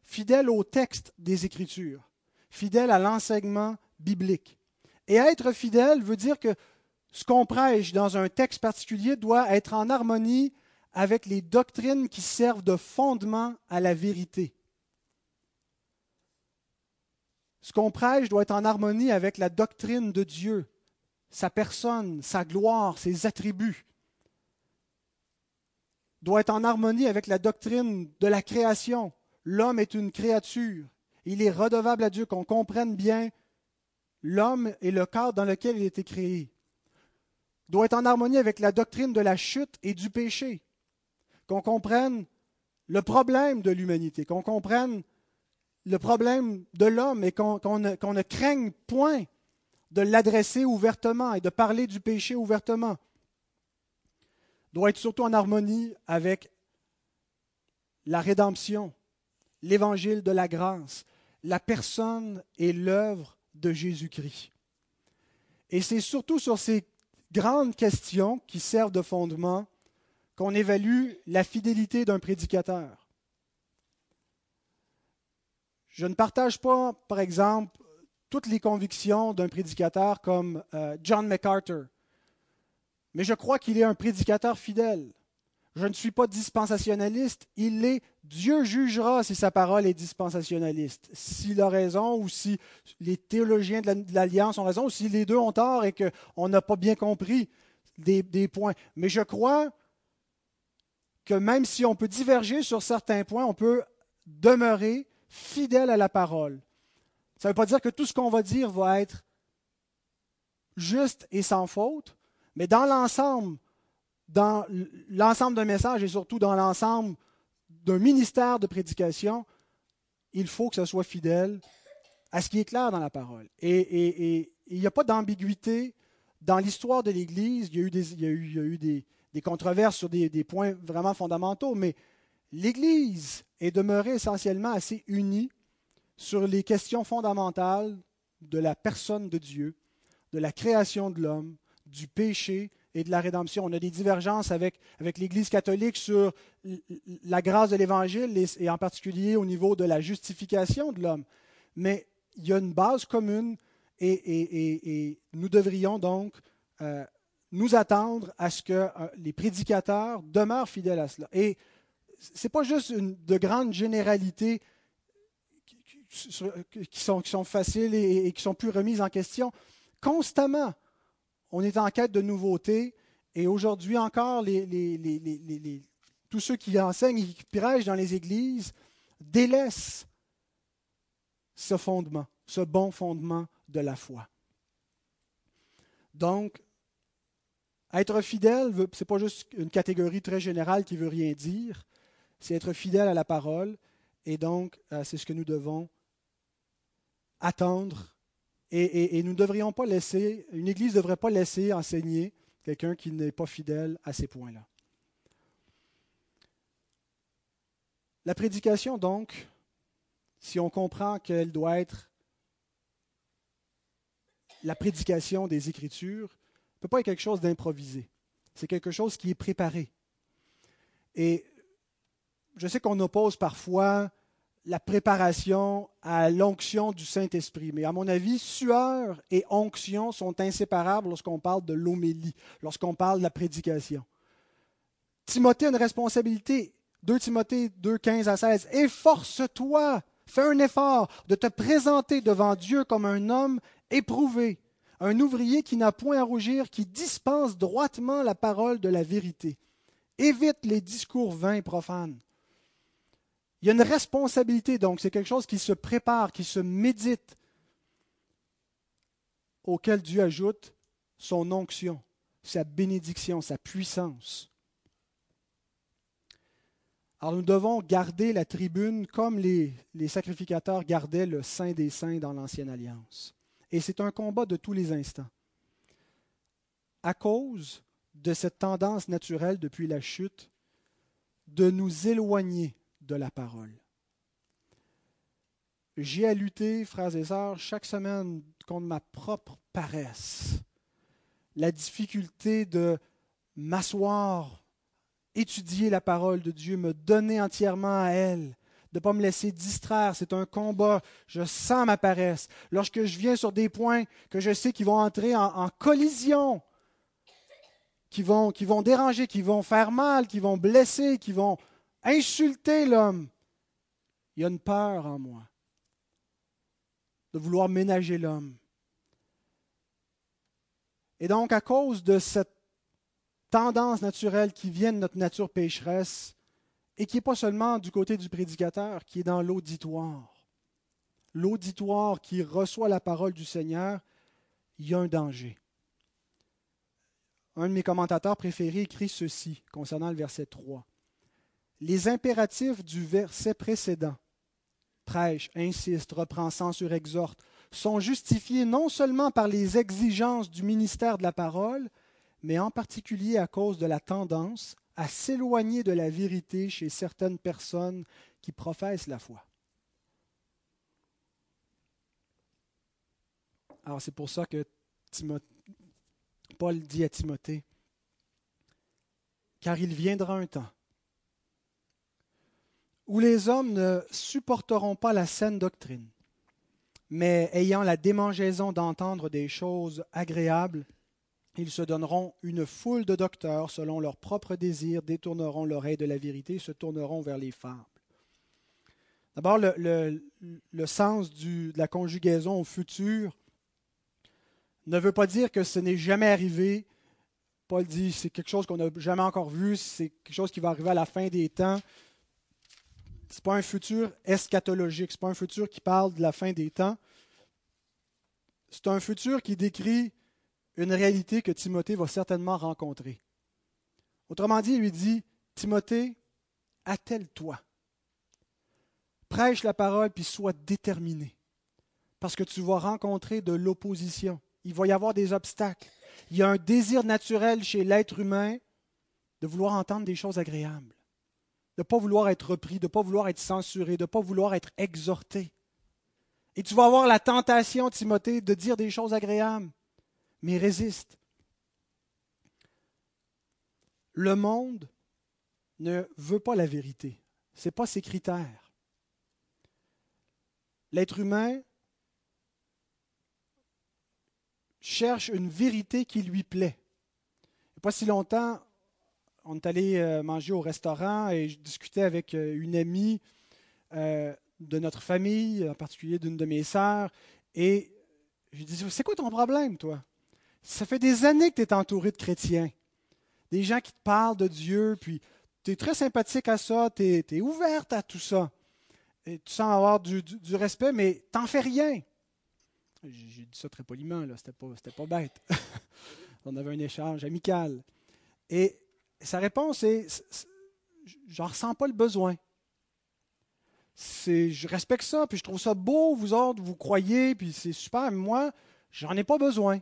Fidèles au texte des Écritures, fidèles à l'enseignement biblique. Et être fidèle veut dire que ce qu'on prêche dans un texte particulier doit être en harmonie avec les doctrines qui servent de fondement à la vérité. Ce qu'on prêche doit être en harmonie avec la doctrine de Dieu, sa personne, sa gloire, ses attributs. Doit être en harmonie avec la doctrine de la création. L'homme est une créature. Il est redevable à Dieu qu'on comprenne bien l'homme et le cadre dans lequel il a été créé. Doit être en harmonie avec la doctrine de la chute et du péché. Qu'on comprenne le problème de l'humanité, qu'on comprenne le problème de l'homme et qu'on ne, craigne point de l'adresser ouvertement et de parler du péché ouvertement, doit être surtout en harmonie avec la rédemption, l'évangile de la grâce, la personne et l'œuvre de Jésus-Christ. Et c'est surtout sur ces grandes questions qui servent de fondement qu'on évalue la fidélité d'un prédicateur. Je ne partage pas, par exemple, toutes les convictions d'un prédicateur comme euh, John MacArthur, mais je crois qu'il est un prédicateur fidèle. Je ne suis pas dispensationaliste, il l'est. Dieu jugera si sa parole est dispensationaliste, s'il a raison ou si les théologiens de l'Alliance ont raison, ou si les deux ont tort et qu'on n'a pas bien compris des, des points. Mais je crois que même si on peut diverger sur certains points, on peut demeurer fidèle à la parole. Ça ne veut pas dire que tout ce qu'on va dire va être juste et sans faute, mais dans l'ensemble, dans l'ensemble d'un message et surtout dans l'ensemble d'un ministère de prédication, il faut que ce soit fidèle à ce qui est clair dans la parole. Et, il n'y a pas d'ambiguïté dans l'histoire de l'Église. Il y a eu des, il y a eu, il y a eu des, des controverses sur des, points vraiment fondamentaux, mais l'Église est demeurée essentiellement assez unie sur les questions fondamentales de la personne de Dieu, de la création de l'homme, du péché et de la rédemption. On a des divergences avec, avec l'Église catholique sur la grâce de l'Évangile et, en particulier au niveau de la justification de l'homme. Mais il y a une base commune et, nous devrions donc euh, nous attendre à ce que euh, les prédicateurs demeurent fidèles à cela. Et ce n'est pas juste de grandes généralités qui sont, faciles et, qui sont plus remises en question. Constamment, on est en quête de nouveautés et aujourd'hui encore, tous ceux qui enseignent et qui prêchent dans les églises délaissent ce fondement, ce bon fondement de la foi. Donc, être fidèle, ce n'est pas juste une catégorie très générale qui veut rien dire c'est être fidèle à la parole. Et donc, euh, c'est ce que nous devons attendre. Et, nous ne devrions pas laisser, une Église ne devrait pas laisser enseigner quelqu'un qui n'est pas fidèle à ces points-là. La prédication, donc, si on comprend qu'elle doit être la prédication des Écritures, ne peut pas être quelque chose d'improvisé. C'est quelque chose qui est préparé. Et je sais qu'on oppose parfois la préparation à l'onction du Saint-Esprit. Mais à mon avis, sueur et onction sont inséparables lorsqu'on parle de l'homélie, lorsqu'on parle de la prédication. Timothée a une responsabilité. 2 Timothée 2, 15 à 16. Efforce-toi, fais un effort de te présenter devant Dieu comme un homme éprouvé, un ouvrier qui n'a point à rougir, qui dispense droitement la parole de la vérité. Évite les discours vains et profanes. Il y a une responsabilité, donc c'est quelque chose qui se prépare, qui se médite, auquel Dieu ajoute son onction, sa bénédiction, sa puissance. Alors nous devons garder la tribune comme les, les sacrificateurs gardaient le Saint des Saints dans l'Ancienne Alliance. Et c'est un combat de tous les instants. À cause de cette tendance naturelle depuis la chute de nous éloigner de la parole. J'ai à lutter, frères et sœurs, chaque semaine contre ma propre paresse, la difficulté de m'asseoir, étudier la parole de Dieu, me donner entièrement à elle, de ne pas me laisser distraire. C'est un combat. Je sens ma paresse. Lorsque je viens sur des points que je sais qui vont entrer en, collision, qui vont, qui vont déranger, qui vont faire mal, qui vont blesser, qui vont insulter l'homme, il y a une peur en moi de vouloir ménager l'homme. Et donc, à cause de cette tendance naturelle qui vient de notre nature pécheresse, et qui n'est pas seulement du côté du prédicateur, qui est dans l'auditoire, l'auditoire qui reçoit la parole du Seigneur, il y a un danger. Un de mes commentateurs préférés écrit ceci concernant le verset 3 les impératifs du verset précédent, prêche, insiste, reprend, censure, exhorte, sont justifiés non seulement par les exigences du ministère de la parole, mais en particulier à cause de la tendance à s'éloigner de la vérité chez certaines personnes qui professent la foi. Alors c'est pour ça que Paul dit à Timothée, car il viendra un temps où les hommes ne supporteront pas la saine doctrine, mais ayant la démangeaison d'entendre des choses agréables, ils se donneront une foule de docteurs selon leurs propres désirs, détourneront l'oreille de la vérité, se tourneront vers les fables. D'abord, le, sens de la conjugaison au futur ne veut pas dire que ce n'est jamais arrivé. Paul dit c'est quelque chose qu'on n'a jamais encore vu, c'est quelque chose qui va arriver à la fin des temps n'est pas un futur eschatologique, ce n'est pas un futur qui parle de la fin des temps. C'est un futur qui décrit une réalité que Timothée va certainement rencontrer. Autrement dit, il lui dit, Timothée, attelle-toi. Prêche la parole, puis sois déterminé. Parce que tu vas rencontrer de l'opposition. Il va y avoir des obstacles. Il y a un désir naturel chez l'être humain de vouloir entendre des choses agréables de ne pas vouloir être repris, de ne pas vouloir être censuré, de ne pas vouloir être exhorté. Et tu vas avoir la tentation, Timothée, de dire des choses agréables, mais résiste. Le monde ne veut pas la vérité. Ce n'est pas ses critères. L'être humain cherche une vérité qui lui plaît. A pas si longtemps, on est allé euh, manger au restaurant et je discutais avec euh, une amie euh, de notre famille, en particulier d'une de mes sœurs, et je lui disais, c'est quoi ton problème, toi? Ça fait des années que tu es entouré de chrétiens, des gens qui te parlent de Dieu, puis tu es très sympathique à ça, tu es, ouverte à tout ça. Tu sens avoir du, respect, mais t'en fais rien. J'ai dit ça très poliment, là, c'était pas, pas bête. <laughs> On avait un échange amical. Et sa réponse est J'en ressens pas le besoin. Je respecte ça, puis je trouve ça beau, vous autres, vous croyez, puis c'est super, mais moi, j'en ai pas besoin.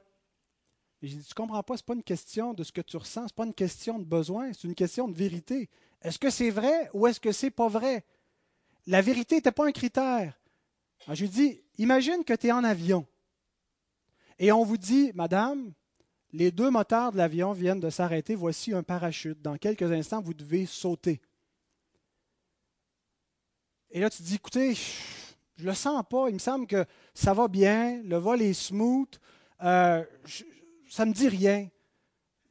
Et j'ai dit, tu comprends pas, ce n'est pas une question de ce que tu ressens, ce n'est pas une question de besoin, c'est une question de vérité. Est-ce que c'est vrai ou est-ce que c'est pas vrai? La vérité n'était pas un critère. Je lui dis, imagine que tu es en avion et on vous dit, madame, les deux moteurs de l'avion viennent de s'arrêter. Voici un parachute. Dans quelques instants, vous devez sauter. Et là, tu dis, écoutez, je ne le sens pas, il me semble que ça va bien, le vol est smooth, euh, ça ne me dit rien.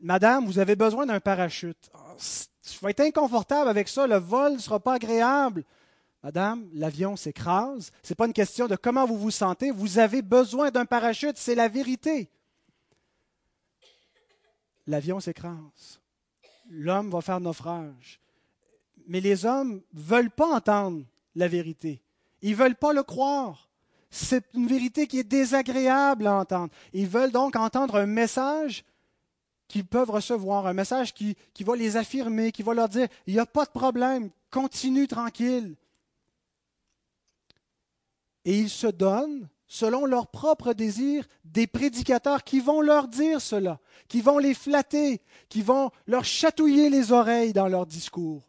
Madame, vous avez besoin d'un parachute. Ah, je vais être inconfortable avec ça, le vol ne sera pas agréable. Madame, l'avion s'écrase. Ce n'est pas une question de comment vous vous sentez. Vous avez besoin d'un parachute, c'est la vérité. L'avion s'écrase. L'homme va faire naufrage. Mais les hommes ne veulent pas entendre la vérité. Ils ne veulent pas le croire. C'est une vérité qui est désagréable à entendre. Ils veulent donc entendre un message qu'ils peuvent recevoir, un message qui, va les affirmer, qui va leur dire, il n'y a pas de problème, continue tranquille. Et ils se donnent, selon leur propre désir, des prédicateurs qui vont leur dire cela, qui vont les flatter, qui vont leur chatouiller les oreilles dans leur discours.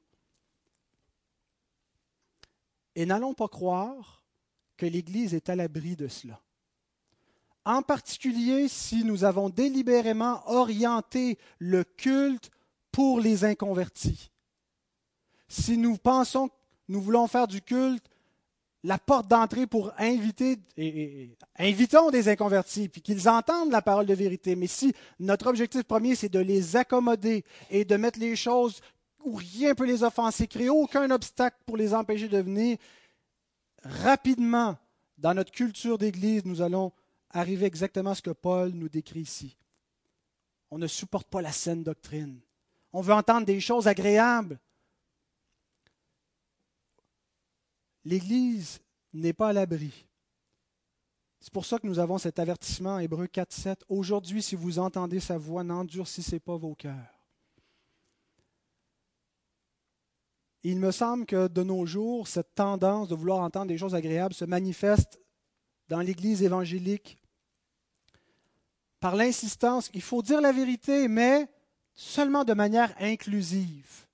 Et n'allons pas croire que l'Église est à l'abri de cela. En particulier si nous avons délibérément orienté le culte pour les inconvertis. Si nous pensons que nous voulons faire du culte la porte d'entrée pour inviter, et, invitons des inconvertis, puis qu'ils entendent la parole de vérité. Mais si notre objectif premier, c'est de les accommoder et de mettre les choses où rien ne peut les offenser, créer aucun obstacle pour les empêcher de venir, rapidement, dans notre culture d'Église, nous allons arriver exactement à ce que Paul nous décrit ici. On ne supporte pas la saine doctrine. On veut entendre des choses agréables. L'Église n'est pas à l'abri. C'est pour ça que nous avons cet avertissement, Hébreu 4, 7. Aujourd'hui, si vous entendez sa voix, n'endurcissez pas vos cœurs. Il me semble que de nos jours, cette tendance de vouloir entendre des choses agréables se manifeste dans l'Église évangélique par l'insistance qu'il faut dire la vérité, mais seulement de manière inclusive,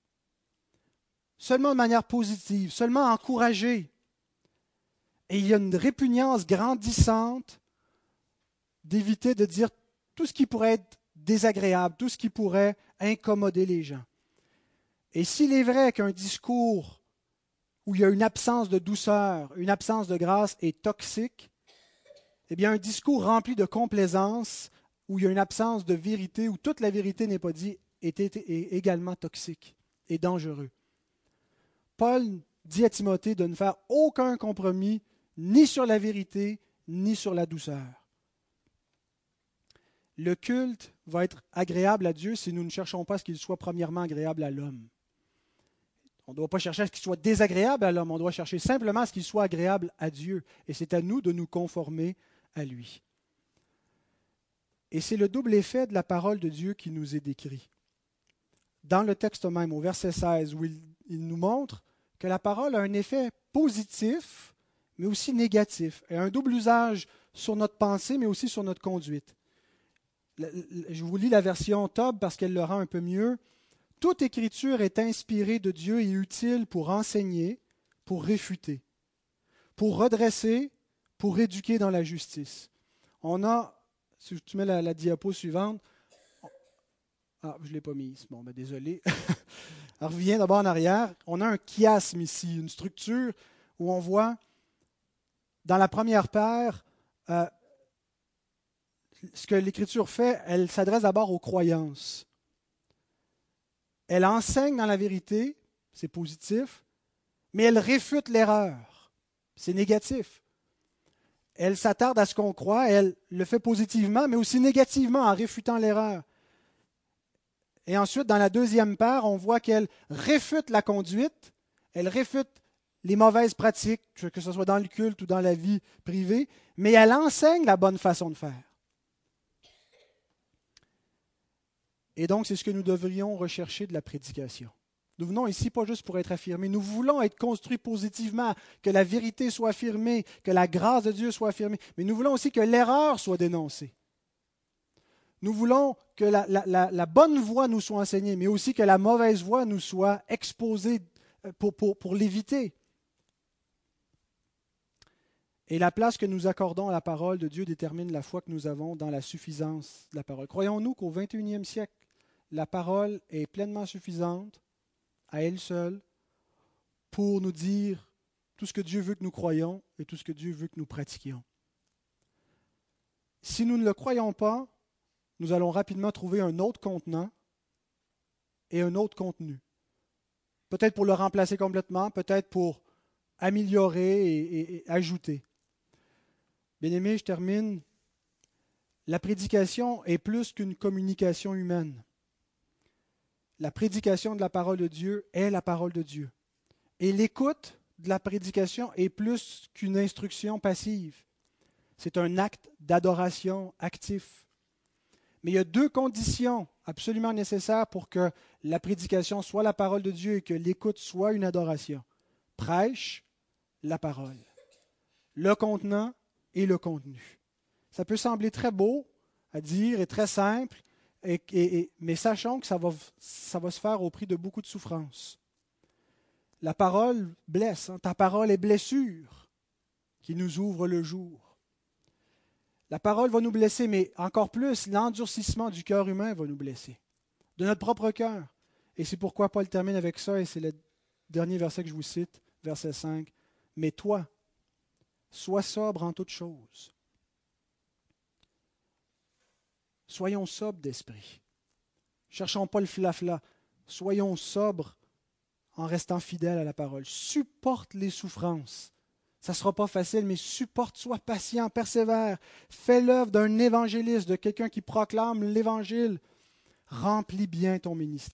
seulement de manière positive, seulement encourager. Et il y a une répugnance grandissante d'éviter de dire tout ce qui pourrait être désagréable, tout ce qui pourrait incommoder les gens. Et s'il est vrai qu'un discours où il y a une absence de douceur, une absence de grâce est toxique, eh bien un discours rempli de complaisance, où il y a une absence de vérité, où toute la vérité n'est pas dite, est, également toxique et dangereux. Paul dit à Timothée de ne faire aucun compromis ni sur la vérité, ni sur la douceur. Le culte va être agréable à Dieu si nous ne cherchons pas à ce qu'il soit premièrement agréable à l'homme. On ne doit pas chercher à ce qu'il soit désagréable à l'homme, on doit chercher simplement à ce qu'il soit agréable à Dieu. Et c'est à nous de nous conformer à lui. Et c'est le double effet de la parole de Dieu qui nous est décrit. Dans le texte même, au verset 16, où il, nous montre que la parole a un effet positif, mais aussi négatif, et un double usage sur notre pensée, mais aussi sur notre conduite. Je vous lis la version Tob parce qu'elle le rend un peu mieux. Toute écriture est inspirée de Dieu et utile pour enseigner, pour réfuter, pour redresser, pour éduquer dans la justice. On a, si tu mets la, diapo suivante, ah, je ne l'ai pas mise. Bon, ben désolé. <laughs> Reviens d'abord en arrière. On a un chiasme ici, une structure où on voit, dans la première paire, euh, ce que l'Écriture fait, elle s'adresse d'abord aux croyances. Elle enseigne dans la vérité, c'est positif, mais elle réfute l'erreur, c'est négatif. Elle s'attarde à ce qu'on croit, elle le fait positivement, mais aussi négativement en réfutant l'erreur. Et ensuite, dans la deuxième part, on voit qu'elle réfute la conduite, elle réfute les mauvaises pratiques, que ce soit dans le culte ou dans la vie privée, mais elle enseigne la bonne façon de faire. Et donc, c'est ce que nous devrions rechercher de la prédication. Nous venons ici pas juste pour être affirmés, nous voulons être construits positivement, que la vérité soit affirmée, que la grâce de Dieu soit affirmée, mais nous voulons aussi que l'erreur soit dénoncée. Nous voulons que la, bonne voie nous soit enseignée, mais aussi que la mauvaise voie nous soit exposée euh, pour l'éviter. Et la place que nous accordons à la parole de Dieu détermine la foi que nous avons dans la suffisance de la parole. Croyons-nous qu'au XXIe siècle, la parole est pleinement suffisante à elle seule pour nous dire tout ce que Dieu veut que nous croyions et tout ce que Dieu veut que nous pratiquions? Si nous ne le croyons pas, nous allons rapidement trouver un autre contenant et un autre contenu. Peut-être pour le remplacer complètement, peut-être pour améliorer et, et ajouter. Bien aimé, je termine. La prédication est plus qu'une communication humaine. La prédication de la parole de Dieu est la parole de Dieu. Et l'écoute de la prédication est plus qu'une instruction passive. C'est un acte d'adoration actif. Mais il y a deux conditions absolument nécessaires pour que la prédication soit la parole de Dieu et que l'écoute soit une adoration. Prêche la parole. Le contenant et le contenu. Ça peut sembler très beau à dire et très simple, mais sachons que ça va, se faire au prix de beaucoup de souffrances. La parole blesse, hein. ta parole est blessure qui nous ouvre le jour. La parole va nous blesser, mais encore plus, l'endurcissement du cœur humain va nous blesser, de notre propre cœur. Et c'est pourquoi Paul termine avec ça, et c'est le dernier verset que je vous cite, verset 5. Mais toi, sois sobre en toutes choses. Soyons sobres d'esprit. Cherchons pas le flafla. Soyons sobres en restant fidèles à la parole. Supporte les souffrances. Ça ne sera pas facile, mais supporte, sois patient, persévère. Fais l'œuvre d'un évangéliste, de quelqu'un qui proclame l'évangile. Remplis bien ton ministère.